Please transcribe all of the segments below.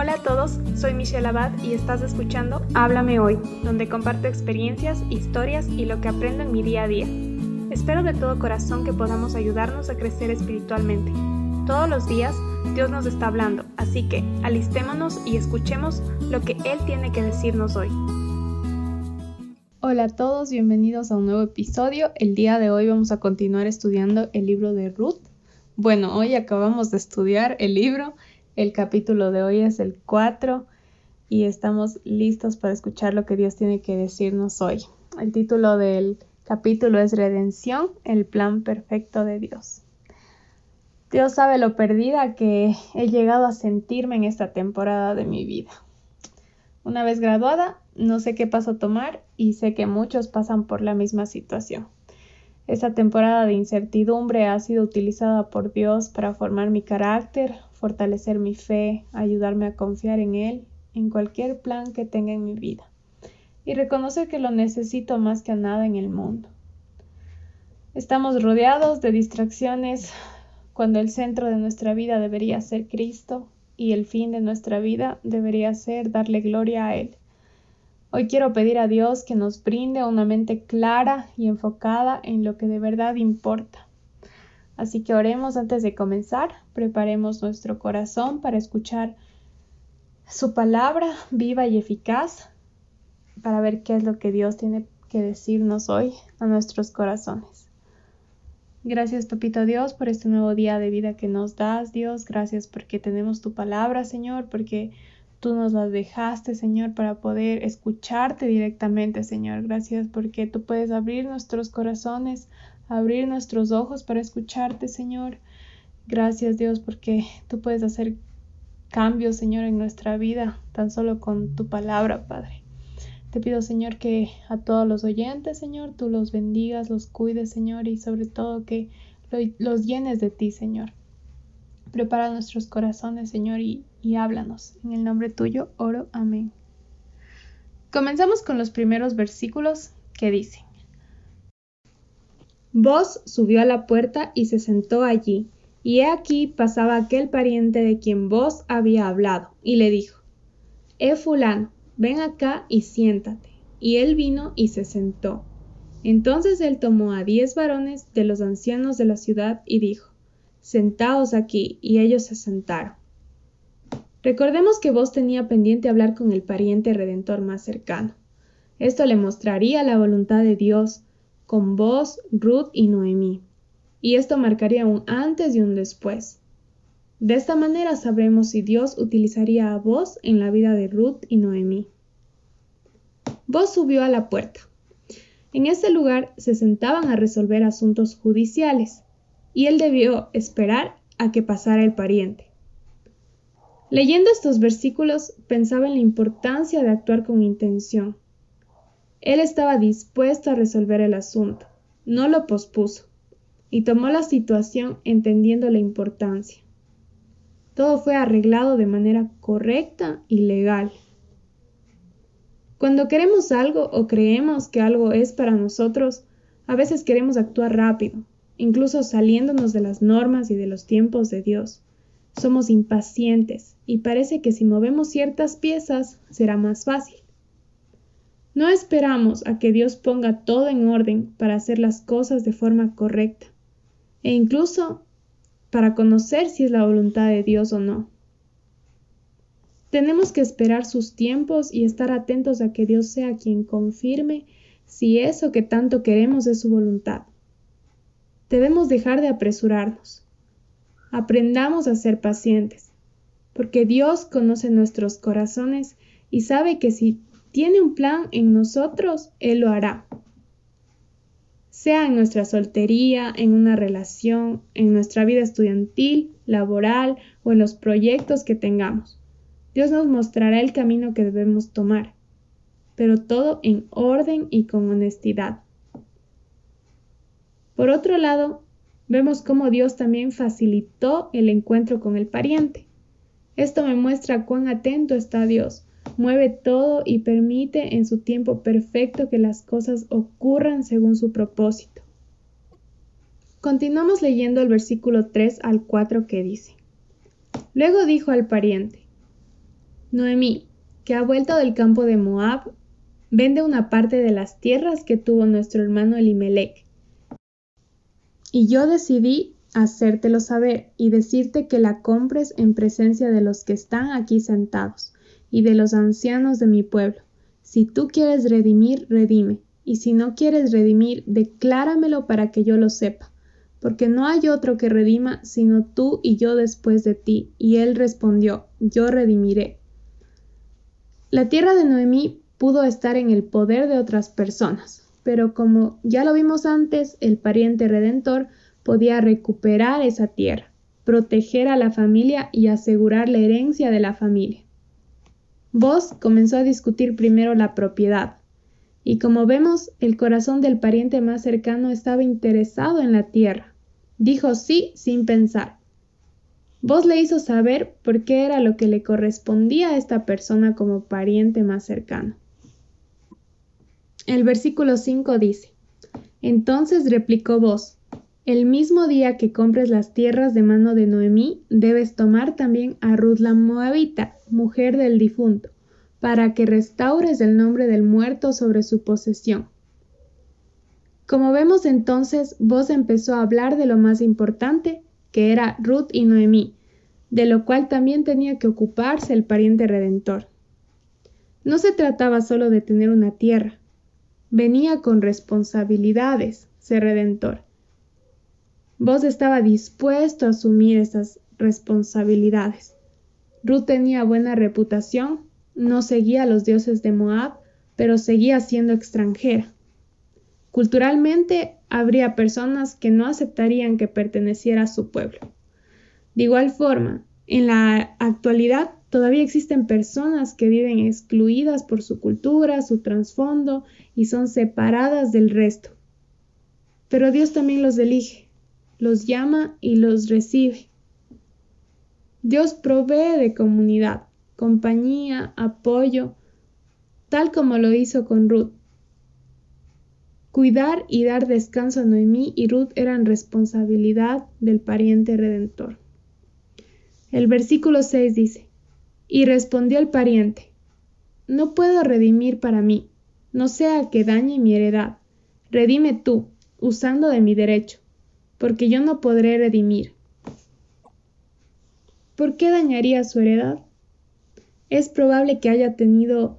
Hola a todos, soy Michelle Abad y estás escuchando Háblame Hoy, donde comparto experiencias, historias y lo que aprendo en mi día a día. Espero de todo corazón que podamos ayudarnos a crecer espiritualmente. Todos los días Dios nos está hablando, así que alistémonos y escuchemos lo que Él tiene que decirnos hoy. Hola a todos, bienvenidos a un nuevo episodio. El día de hoy vamos a continuar estudiando el libro de Ruth. Bueno, hoy acabamos de estudiar el libro el capítulo de hoy es el 4 y estamos listos para escuchar lo que Dios tiene que decirnos hoy. El título del capítulo es Redención, el plan perfecto de Dios. Dios sabe lo perdida que he llegado a sentirme en esta temporada de mi vida. Una vez graduada, no sé qué paso tomar y sé que muchos pasan por la misma situación. Esta temporada de incertidumbre ha sido utilizada por Dios para formar mi carácter, fortalecer mi fe, ayudarme a confiar en Él, en cualquier plan que tenga en mi vida, y reconocer que lo necesito más que a nada en el mundo. Estamos rodeados de distracciones cuando el centro de nuestra vida debería ser Cristo y el fin de nuestra vida debería ser darle gloria a Él. Hoy quiero pedir a Dios que nos brinde una mente clara y enfocada en lo que de verdad importa Así que oremos antes de comenzar, preparemos nuestro corazón para escuchar su palabra viva y eficaz, para ver qué es lo que Dios tiene que decirnos hoy a nuestros corazones. Gracias, Papito Dios, por este nuevo día de vida que nos das, Dios. Gracias porque tenemos tu palabra, Señor, porque tú nos la dejaste, Señor, para poder escucharte directamente, Señor. Gracias porque tú puedes abrir nuestros corazones abrir nuestros ojos para escucharte, Señor. Gracias, Dios, porque tú puedes hacer cambios, Señor, en nuestra vida, tan solo con tu palabra, Padre. Te pido, Señor, que a todos los oyentes, Señor, tú los bendigas, los cuides, Señor, y sobre todo que los llenes de ti, Señor. Prepara nuestros corazones, Señor, y, háblanos. En el nombre tuyo, oro. Amén. Comenzamos con los primeros versículos que dicen. Vos subió a la puerta y se sentó allí, y he aquí pasaba aquel pariente de quien vos había hablado, y le dijo, Eh fulano, ven acá y siéntate. Y él vino y se sentó. Entonces él tomó a diez varones de los ancianos de la ciudad y dijo, Sentaos aquí, y ellos se sentaron. Recordemos que vos tenía pendiente hablar con el pariente redentor más cercano. Esto le mostraría la voluntad de Dios, con vos, Ruth y Noemí. Y esto marcaría un antes y un después. De esta manera sabremos si Dios utilizaría a vos en la vida de Ruth y Noemí. Vos subió a la puerta. En este lugar se sentaban a resolver asuntos judiciales, y él debió esperar a que pasara el pariente. Leyendo estos versículos pensaba en la importancia de actuar con intención él estaba dispuesto a resolver el asunto, no lo pospuso, y tomó la situación entendiendo la importancia. Todo fue arreglado de manera correcta y legal. Cuando queremos algo o creemos que algo es para nosotros, a veces queremos actuar rápido, incluso saliéndonos de las normas y de los tiempos de Dios. Somos impacientes y parece que si movemos ciertas piezas será más fácil. No esperamos a que Dios ponga todo en orden para hacer las cosas de forma correcta e incluso para conocer si es la voluntad de Dios o no. Tenemos que esperar sus tiempos y estar atentos a que Dios sea quien confirme si eso que tanto queremos es su voluntad. Debemos dejar de apresurarnos. Aprendamos a ser pacientes, porque Dios conoce nuestros corazones y sabe que si tiene un plan en nosotros, Él lo hará. Sea en nuestra soltería, en una relación, en nuestra vida estudiantil, laboral o en los proyectos que tengamos. Dios nos mostrará el camino que debemos tomar, pero todo en orden y con honestidad. Por otro lado, vemos cómo Dios también facilitó el encuentro con el pariente. Esto me muestra cuán atento está Dios mueve todo y permite en su tiempo perfecto que las cosas ocurran según su propósito. Continuamos leyendo el versículo 3 al 4 que dice, Luego dijo al pariente, Noemí, que ha vuelto del campo de Moab, vende una parte de las tierras que tuvo nuestro hermano Elimelech. Y yo decidí hacértelo saber y decirte que la compres en presencia de los que están aquí sentados y de los ancianos de mi pueblo. Si tú quieres redimir, redime, y si no quieres redimir, decláramelo para que yo lo sepa, porque no hay otro que redima sino tú y yo después de ti. Y él respondió, yo redimiré. La tierra de Noemí pudo estar en el poder de otras personas, pero como ya lo vimos antes, el pariente redentor podía recuperar esa tierra, proteger a la familia y asegurar la herencia de la familia. Vos comenzó a discutir primero la propiedad, y como vemos, el corazón del pariente más cercano estaba interesado en la tierra. Dijo sí sin pensar. Vos le hizo saber por qué era lo que le correspondía a esta persona como pariente más cercano. El versículo 5 dice, Entonces replicó vos, el mismo día que compres las tierras de mano de Noemí, debes tomar también a Ruth la Moabita, mujer del difunto, para que restaures el nombre del muerto sobre su posesión. Como vemos entonces, vos empezó a hablar de lo más importante, que era Ruth y Noemí, de lo cual también tenía que ocuparse el pariente redentor. No se trataba solo de tener una tierra, venía con responsabilidades ser redentor. Vos estaba dispuesto a asumir esas responsabilidades. Ruth tenía buena reputación, no seguía a los dioses de Moab, pero seguía siendo extranjera. Culturalmente habría personas que no aceptarían que perteneciera a su pueblo. De igual forma, en la actualidad Todavía existen personas que viven excluidas por su cultura, su trasfondo y son separadas del resto. Pero Dios también los elige, los llama y los recibe. Dios provee de comunidad, compañía, apoyo, tal como lo hizo con Ruth. Cuidar y dar descanso a Noemí y Ruth eran responsabilidad del pariente redentor. El versículo 6 dice, y respondió el pariente, No puedo redimir para mí, no sea que dañe mi heredad. Redime tú, usando de mi derecho, porque yo no podré redimir. ¿Por qué dañaría su heredad? Es probable que haya tenido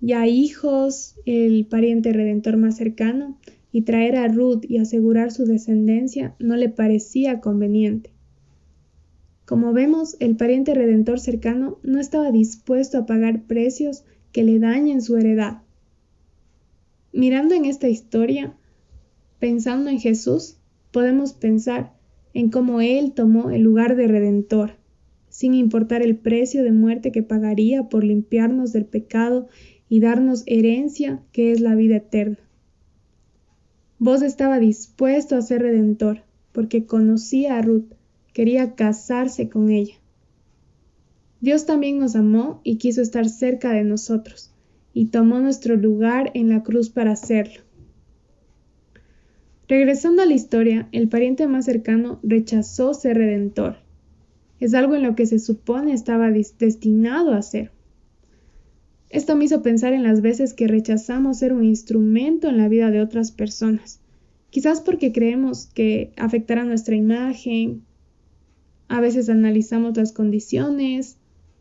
ya hijos, el pariente redentor más cercano, y traer a Ruth y asegurar su descendencia no le parecía conveniente. Como vemos, el pariente redentor cercano no estaba dispuesto a pagar precios que le dañen su heredad. Mirando en esta historia, pensando en Jesús, podemos pensar en cómo Él tomó el lugar de redentor, sin importar el precio de muerte que pagaría por limpiarnos del pecado y darnos herencia que es la vida eterna. Vos estaba dispuesto a ser redentor, porque conocía a Ruth, quería casarse con ella. Dios también nos amó y quiso estar cerca de nosotros, y tomó nuestro lugar en la cruz para hacerlo. Regresando a la historia, el pariente más cercano rechazó ser redentor. Es algo en lo que se supone estaba destinado a ser. Esto me hizo pensar en las veces que rechazamos ser un instrumento en la vida de otras personas, quizás porque creemos que afectará nuestra imagen, a veces analizamos las condiciones,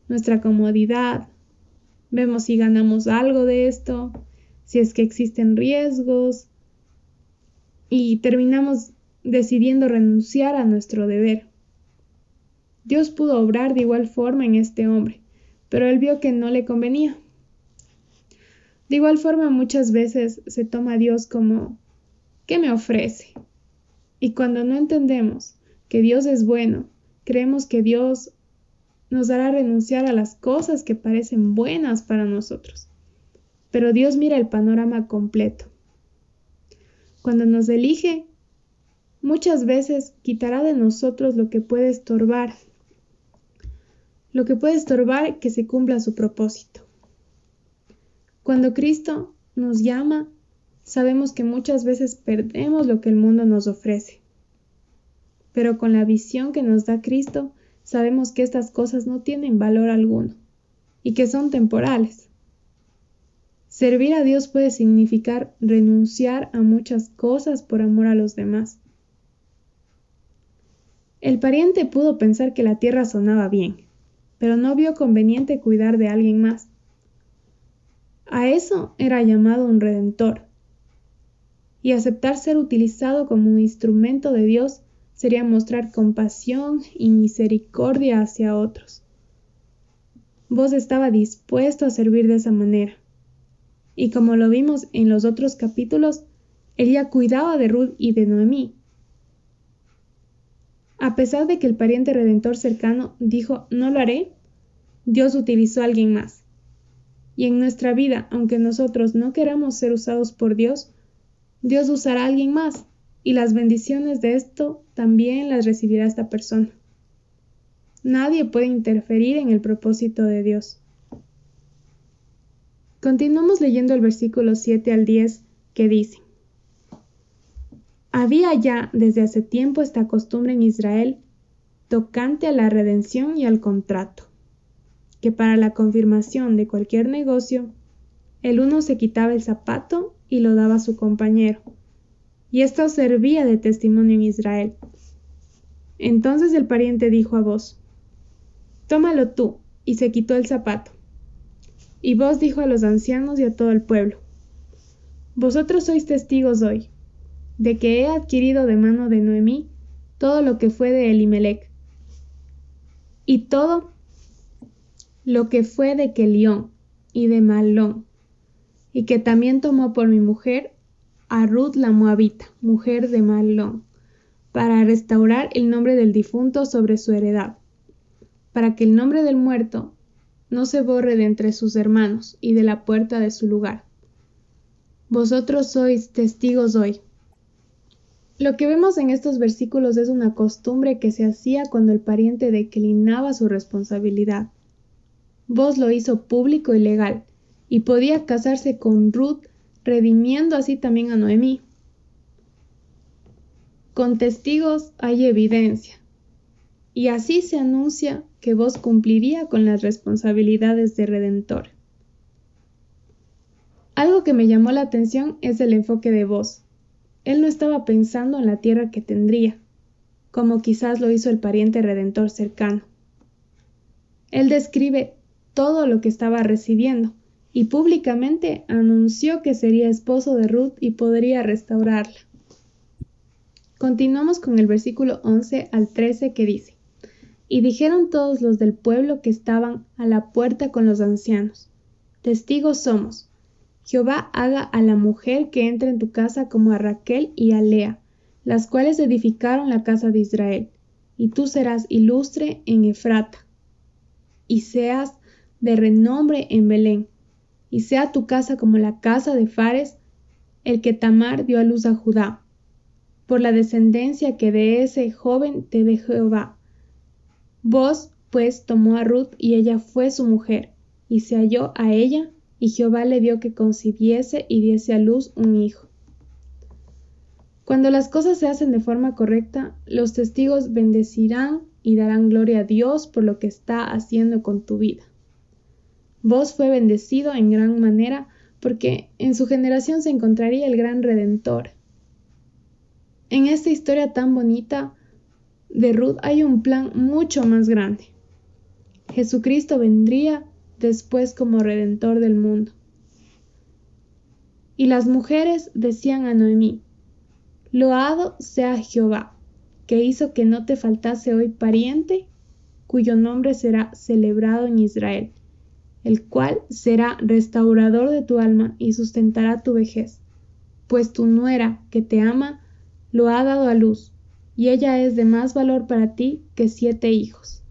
nuestra comodidad, vemos si ganamos algo de esto, si es que existen riesgos y terminamos decidiendo renunciar a nuestro deber. Dios pudo obrar de igual forma en este hombre, pero él vio que no le convenía. De igual forma muchas veces se toma a Dios como ¿qué me ofrece? Y cuando no entendemos que Dios es bueno Creemos que Dios nos hará renunciar a las cosas que parecen buenas para nosotros. Pero Dios mira el panorama completo. Cuando nos elige, muchas veces quitará de nosotros lo que puede estorbar, lo que puede estorbar que se cumpla su propósito. Cuando Cristo nos llama, sabemos que muchas veces perdemos lo que el mundo nos ofrece pero con la visión que nos da Cristo, sabemos que estas cosas no tienen valor alguno y que son temporales. Servir a Dios puede significar renunciar a muchas cosas por amor a los demás. El pariente pudo pensar que la tierra sonaba bien, pero no vio conveniente cuidar de alguien más. A eso era llamado un redentor. Y aceptar ser utilizado como un instrumento de Dios sería mostrar compasión y misericordia hacia otros. Vos estaba dispuesto a servir de esa manera. Y como lo vimos en los otros capítulos, ella cuidaba de Ruth y de Noemí. A pesar de que el pariente redentor cercano dijo no lo haré, Dios utilizó a alguien más. Y en nuestra vida, aunque nosotros no queramos ser usados por Dios, Dios usará a alguien más y las bendiciones de esto también las recibirá esta persona. Nadie puede interferir en el propósito de Dios. Continuamos leyendo el versículo 7 al 10 que dice, Había ya desde hace tiempo esta costumbre en Israel tocante a la redención y al contrato que para la confirmación de cualquier negocio, el uno se quitaba el zapato y lo daba a su compañero, y esto servía de testimonio en Israel. Entonces el pariente dijo a vos, Tómalo tú, y se quitó el zapato. Y vos dijo a los ancianos y a todo el pueblo, Vosotros sois testigos hoy, de que he adquirido de mano de Noemí todo lo que fue de Elimelech, y todo lo que fue de Kelión y de Malón, y que también tomó por mi mujer a Ruth la Moabita, mujer de Malón, para restaurar el nombre del difunto sobre su heredad, para que el nombre del muerto no se borre de entre sus hermanos y de la puerta de su lugar. Vosotros sois testigos hoy. Lo que vemos en estos versículos es una costumbre que se hacía cuando el pariente declinaba su responsabilidad Vos lo hizo público y legal, y podía casarse con Ruth, redimiendo así también a Noemí. Con testigos hay evidencia, y así se anuncia que vos cumpliría con las responsabilidades de redentor. Algo que me llamó la atención es el enfoque de vos. Él no estaba pensando en la tierra que tendría, como quizás lo hizo el pariente redentor cercano. Él describe todo lo que estaba recibiendo, y públicamente anunció que sería esposo de Ruth y podría restaurarla. Continuamos con el versículo 11 al 13 que dice, Y dijeron todos los del pueblo que estaban a la puerta con los ancianos, Testigos somos, Jehová haga a la mujer que entre en tu casa como a Raquel y a Lea, las cuales edificaron la casa de Israel, y tú serás ilustre en Efrata, y seas de renombre en Belén, y sea tu casa como la casa de Fares, el que Tamar dio a luz a Judá, por la descendencia que de ese joven te de Jehová. Vos, pues, tomó a Ruth y ella fue su mujer, y se halló a ella, y Jehová le dio que concibiese y diese a luz un hijo. Cuando las cosas se hacen de forma correcta, los testigos bendecirán y darán gloria a Dios por lo que está haciendo con tu vida. Vos fue bendecido en gran manera porque en su generación se encontraría el gran redentor. En esta historia tan bonita de Ruth hay un plan mucho más grande. Jesucristo vendría después como redentor del mundo. Y las mujeres decían a Noemí, Loado sea Jehová, que hizo que no te faltase hoy pariente, cuyo nombre será celebrado en Israel el cual será restaurador de tu alma y sustentará tu vejez, pues tu nuera, que te ama, lo ha dado a luz, y ella es de más valor para ti que siete hijos.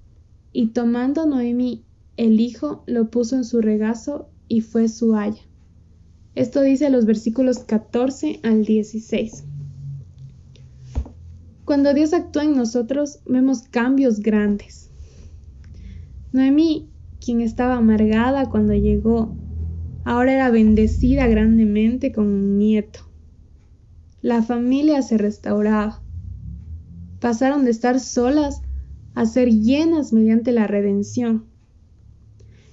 Y tomando Noemi el hijo, lo puso en su regazo y fue su haya. Esto dice los versículos 14 al 16. Cuando Dios actúa en nosotros, vemos cambios grandes. Noemí quien estaba amargada cuando llegó, ahora era bendecida grandemente con un nieto. La familia se restauraba. Pasaron de estar solas a ser llenas mediante la redención.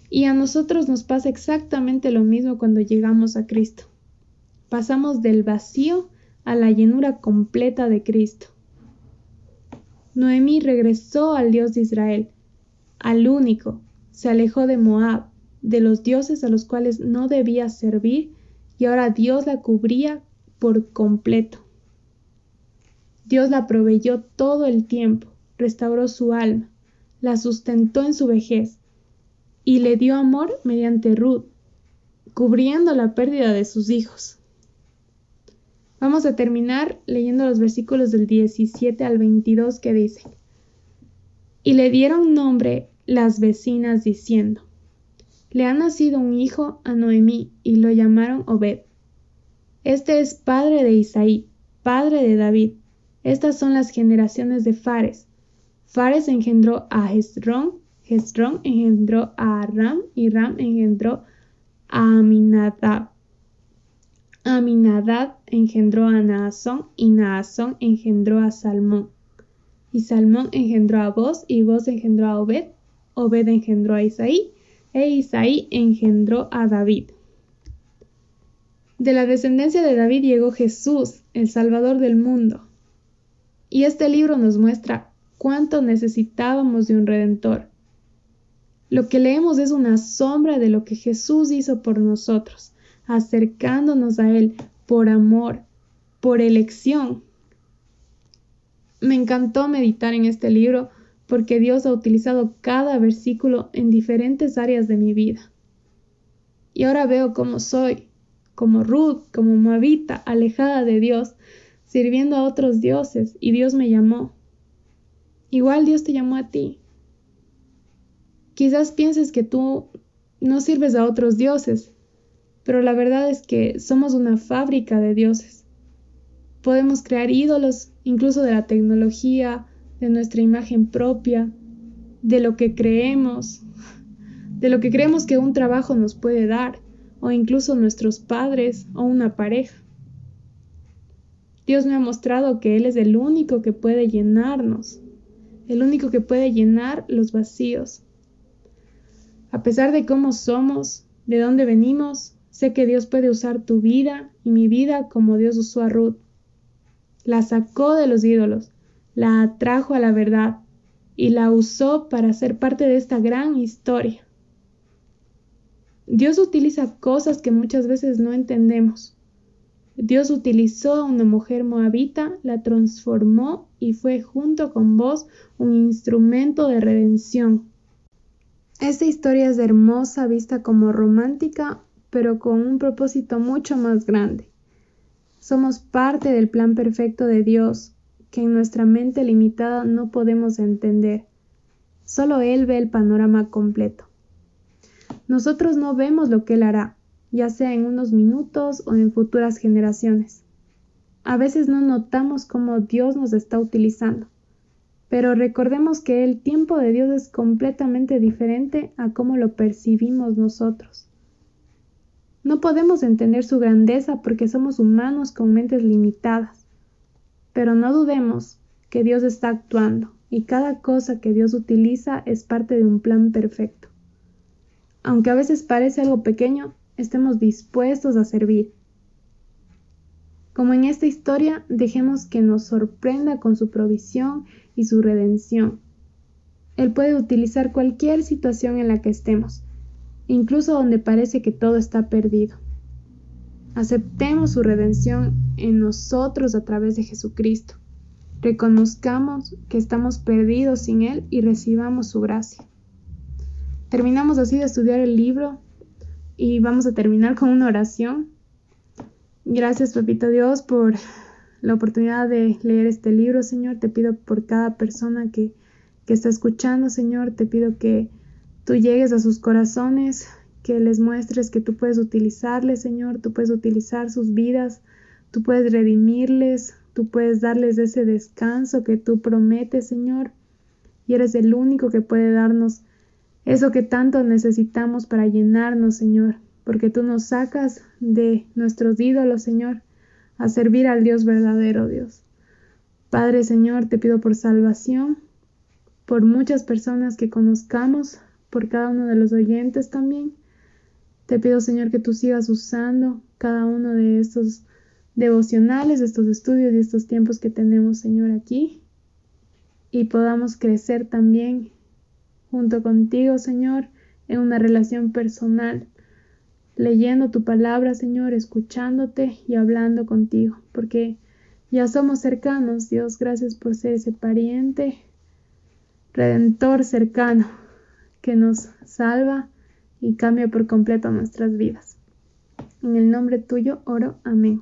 Y a nosotros nos pasa exactamente lo mismo cuando llegamos a Cristo. Pasamos del vacío a la llenura completa de Cristo. Noemí regresó al Dios de Israel, al único, se alejó de Moab, de los dioses a los cuales no debía servir, y ahora Dios la cubría por completo. Dios la proveyó todo el tiempo, restauró su alma, la sustentó en su vejez, y le dio amor mediante Ruth, cubriendo la pérdida de sus hijos. Vamos a terminar leyendo los versículos del 17 al 22 que dicen, y le dieron nombre las vecinas diciendo, le ha nacido un hijo a Noemí y lo llamaron Obed. Este es padre de Isaí, padre de David. Estas son las generaciones de Fares. Fares engendró a Hezrón, Hezrón engendró a Ram y Ram engendró a Aminadab. Aminadab engendró a Naasón y Naasón engendró a Salmón. Y Salmón engendró a Boz y Boz engendró a Obed. Obed engendró a Isaí e Isaí engendró a David. De la descendencia de David llegó Jesús, el Salvador del mundo. Y este libro nos muestra cuánto necesitábamos de un redentor. Lo que leemos es una sombra de lo que Jesús hizo por nosotros, acercándonos a Él por amor, por elección. Me encantó meditar en este libro porque Dios ha utilizado cada versículo en diferentes áreas de mi vida. Y ahora veo cómo soy, como Ruth, como Moabita, alejada de Dios, sirviendo a otros dioses, y Dios me llamó. Igual Dios te llamó a ti. Quizás pienses que tú no sirves a otros dioses, pero la verdad es que somos una fábrica de dioses. Podemos crear ídolos, incluso de la tecnología, de nuestra imagen propia, de lo que creemos, de lo que creemos que un trabajo nos puede dar, o incluso nuestros padres o una pareja. Dios me ha mostrado que Él es el único que puede llenarnos, el único que puede llenar los vacíos. A pesar de cómo somos, de dónde venimos, sé que Dios puede usar tu vida y mi vida como Dios usó a Ruth. La sacó de los ídolos, la atrajo a la verdad y la usó para ser parte de esta gran historia. Dios utiliza cosas que muchas veces no entendemos. Dios utilizó a una mujer moabita, la transformó y fue junto con vos un instrumento de redención. Esta historia es hermosa vista como romántica, pero con un propósito mucho más grande. Somos parte del plan perfecto de Dios, que en nuestra mente limitada no podemos entender. Solo Él ve el panorama completo. Nosotros no vemos lo que Él hará, ya sea en unos minutos o en futuras generaciones. A veces no notamos cómo Dios nos está utilizando, pero recordemos que el tiempo de Dios es completamente diferente a cómo lo percibimos nosotros. No podemos entender su grandeza porque somos humanos con mentes limitadas, pero no dudemos que Dios está actuando y cada cosa que Dios utiliza es parte de un plan perfecto. Aunque a veces parece algo pequeño, estemos dispuestos a servir. Como en esta historia, dejemos que nos sorprenda con su provisión y su redención. Él puede utilizar cualquier situación en la que estemos, incluso donde parece que todo está perdido. Aceptemos su redención en nosotros a través de Jesucristo. Reconozcamos que estamos perdidos sin Él y recibamos su gracia. Terminamos así de estudiar el libro y vamos a terminar con una oración. Gracias, Papito Dios, por la oportunidad de leer este libro, Señor. Te pido por cada persona que, que está escuchando, Señor. Te pido que tú llegues a sus corazones, que les muestres que tú puedes utilizarles, Señor. Tú puedes utilizar sus vidas, tú puedes redimirles, tú puedes darles ese descanso que tú prometes, Señor. Y eres el único que puede darnos eso que tanto necesitamos para llenarnos, Señor, porque tú nos sacas de nuestros ídolos, Señor, a servir al Dios verdadero, Dios. Padre, Señor, te pido por salvación, por muchas personas que conozcamos, por cada uno de los oyentes también. Te pido, Señor, que tú sigas usando cada uno de estos devocionales, de estos estudios y estos tiempos que tenemos, Señor, aquí. Y podamos crecer también junto contigo, Señor, en una relación personal, leyendo tu palabra, Señor, escuchándote y hablando contigo, porque ya somos cercanos, Dios, gracias por ser ese pariente, redentor cercano, que nos salva y cambia por completo nuestras vidas. En el nombre tuyo oro, amén.